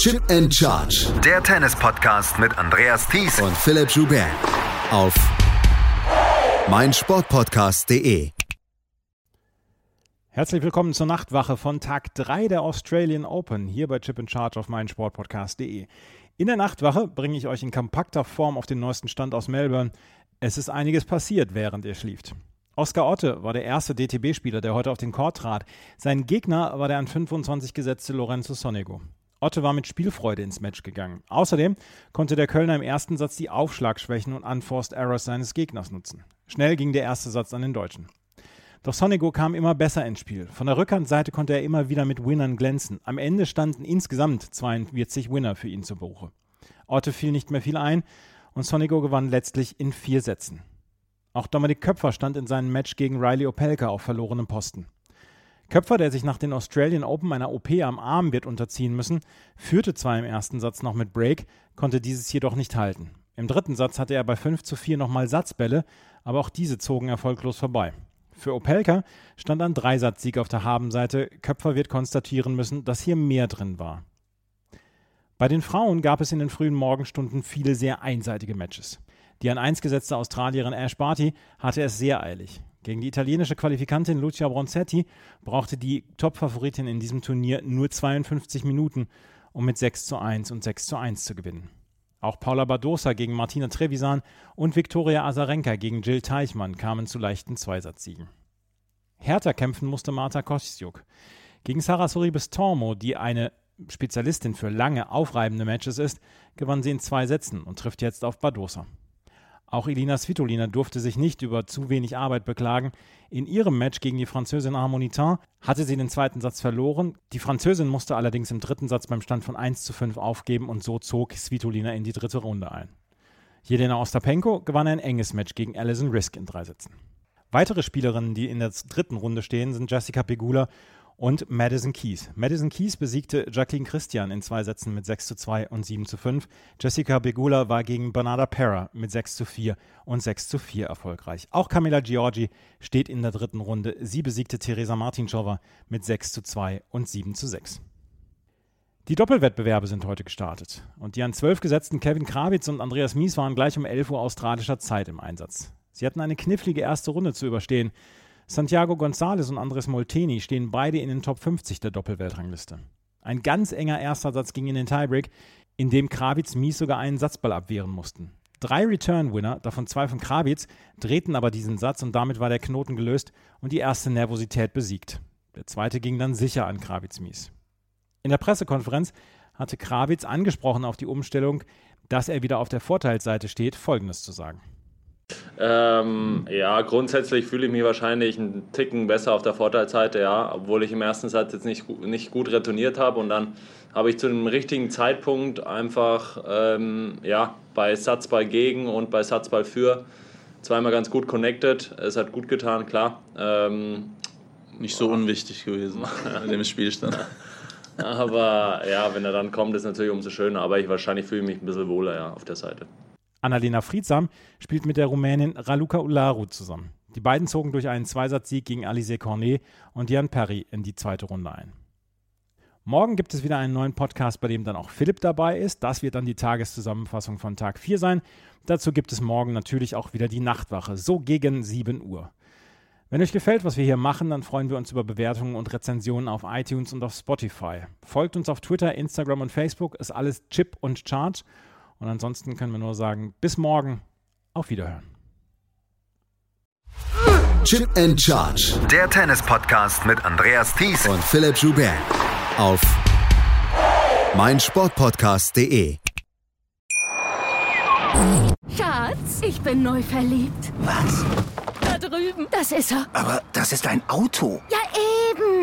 Chip and Charge. Der Tennis-Podcast mit Andreas Thies und Philipp Joubert. Auf meinsportpodcast.de. Herzlich willkommen zur Nachtwache von Tag 3 der Australian Open hier bei Chip and Charge auf meinsportpodcast.de. In der Nachtwache bringe ich euch in kompakter Form auf den neuesten Stand aus Melbourne. Es ist einiges passiert, während ihr schlieft. Oskar Otte war der erste DTB-Spieler, der heute auf den Court trat. Sein Gegner war der an 25 gesetzte Lorenzo Sonego. Otte war mit Spielfreude ins Match gegangen. Außerdem konnte der Kölner im ersten Satz die Aufschlagschwächen und Unforced Errors seines Gegners nutzen. Schnell ging der erste Satz an den Deutschen. Doch Sonego kam immer besser ins Spiel. Von der Rückhandseite konnte er immer wieder mit Winnern glänzen. Am Ende standen insgesamt 42 Winner für ihn zu Buche. Otte fiel nicht mehr viel ein und Sonego gewann letztlich in vier Sätzen. Auch Dominik Köpfer stand in seinem Match gegen Riley Opelka auf verlorenem Posten. Köpfer, der sich nach den Australian Open einer OP am Arm wird unterziehen müssen, führte zwar im ersten Satz noch mit Break, konnte dieses jedoch nicht halten. Im dritten Satz hatte er bei 5 zu 4 nochmal Satzbälle, aber auch diese zogen erfolglos vorbei. Für Opelka stand ein Dreisatzsieg auf der Habenseite. Köpfer wird konstatieren müssen, dass hier mehr drin war. Bei den Frauen gab es in den frühen Morgenstunden viele sehr einseitige Matches. Die an 1 gesetzte Australierin Ash Barty hatte es sehr eilig. Gegen die italienische Qualifikantin Lucia Bronzetti brauchte die Top-Favoritin in diesem Turnier nur 52 Minuten, um mit 6 zu 1 und 6 zu 1 zu gewinnen. Auch Paula Badosa gegen Martina Trevisan und Viktoria Azarenka gegen Jill Teichmann kamen zu leichten Zweisatzsiegen. Härter kämpfen musste Marta Kostjuk. Gegen Sarah Soribes Tormo, die eine Spezialistin für lange, aufreibende Matches ist, gewann sie in zwei Sätzen und trifft jetzt auf Badosa. Auch Elina Svitolina durfte sich nicht über zu wenig Arbeit beklagen. In ihrem Match gegen die Französin Harmonitin hatte sie den zweiten Satz verloren. Die Französin musste allerdings im dritten Satz beim Stand von 1 zu 5 aufgeben und so zog Svitolina in die dritte Runde ein. Jelena Ostapenko gewann ein enges Match gegen Alison Risk in drei Sätzen. Weitere Spielerinnen, die in der dritten Runde stehen, sind Jessica Pegula und Madison Keys. Madison Keys besiegte Jacqueline Christian in zwei Sätzen mit 6 zu 2 und 7 zu 5. Jessica Begula war gegen Bernarda Pera mit 6 zu 4 und 6 zu 4 erfolgreich. Auch Camilla Giorgi steht in der dritten Runde. Sie besiegte Teresa Martinschova mit 6 zu 2 und 7 zu 6. Die Doppelwettbewerbe sind heute gestartet und die an 12 gesetzten Kevin Krawitz und Andreas Mies waren gleich um 11 Uhr australischer Zeit im Einsatz. Sie hatten eine knifflige erste Runde zu überstehen. Santiago González und Andres Molteni stehen beide in den Top 50 der Doppelweltrangliste. Ein ganz enger erster Satz ging in den Tiebreak, in dem Krawitz Mies sogar einen Satzball abwehren mussten. Drei Return-Winner, davon zwei von Krawitz, drehten aber diesen Satz und damit war der Knoten gelöst und die erste Nervosität besiegt. Der zweite ging dann sicher an Krawitz Mies. In der Pressekonferenz hatte Krawitz angesprochen auf die Umstellung, dass er wieder auf der Vorteilsseite steht, Folgendes zu sagen. Ähm, ja, grundsätzlich fühle ich mich wahrscheinlich einen Ticken besser auf der Vorteilsseite, ja, obwohl ich im ersten Satz jetzt nicht, nicht gut retourniert habe und dann habe ich zu einem richtigen Zeitpunkt einfach ähm, ja, bei Satzball gegen und bei Satzball für zweimal ganz gut connected. Es hat gut getan, klar. Ähm, nicht so unwichtig gewesen in dem Spielstand. Aber ja, wenn er dann kommt, ist natürlich umso schöner. Aber ich wahrscheinlich fühle mich ein bisschen wohler ja, auf der Seite. Annalena Friedsam spielt mit der Rumänin Raluca Ularu zusammen. Die beiden zogen durch einen Zweisatzsieg gegen Alice Cornet und Jan Perry in die zweite Runde ein. Morgen gibt es wieder einen neuen Podcast, bei dem dann auch Philipp dabei ist. Das wird dann die Tageszusammenfassung von Tag 4 sein. Dazu gibt es morgen natürlich auch wieder die Nachtwache, so gegen 7 Uhr. Wenn euch gefällt, was wir hier machen, dann freuen wir uns über Bewertungen und Rezensionen auf iTunes und auf Spotify. Folgt uns auf Twitter, Instagram und Facebook, ist alles Chip und Charge. Und ansonsten können wir nur sagen, bis morgen, auf Wiederhören. Chip and Charge. Der Tennis-Podcast mit Andreas Thies und Philipp Joubert. Auf meinsportpodcast.de. Schatz, ich bin neu verliebt. Was? Da drüben. Das ist er. Aber das ist ein Auto. Ja,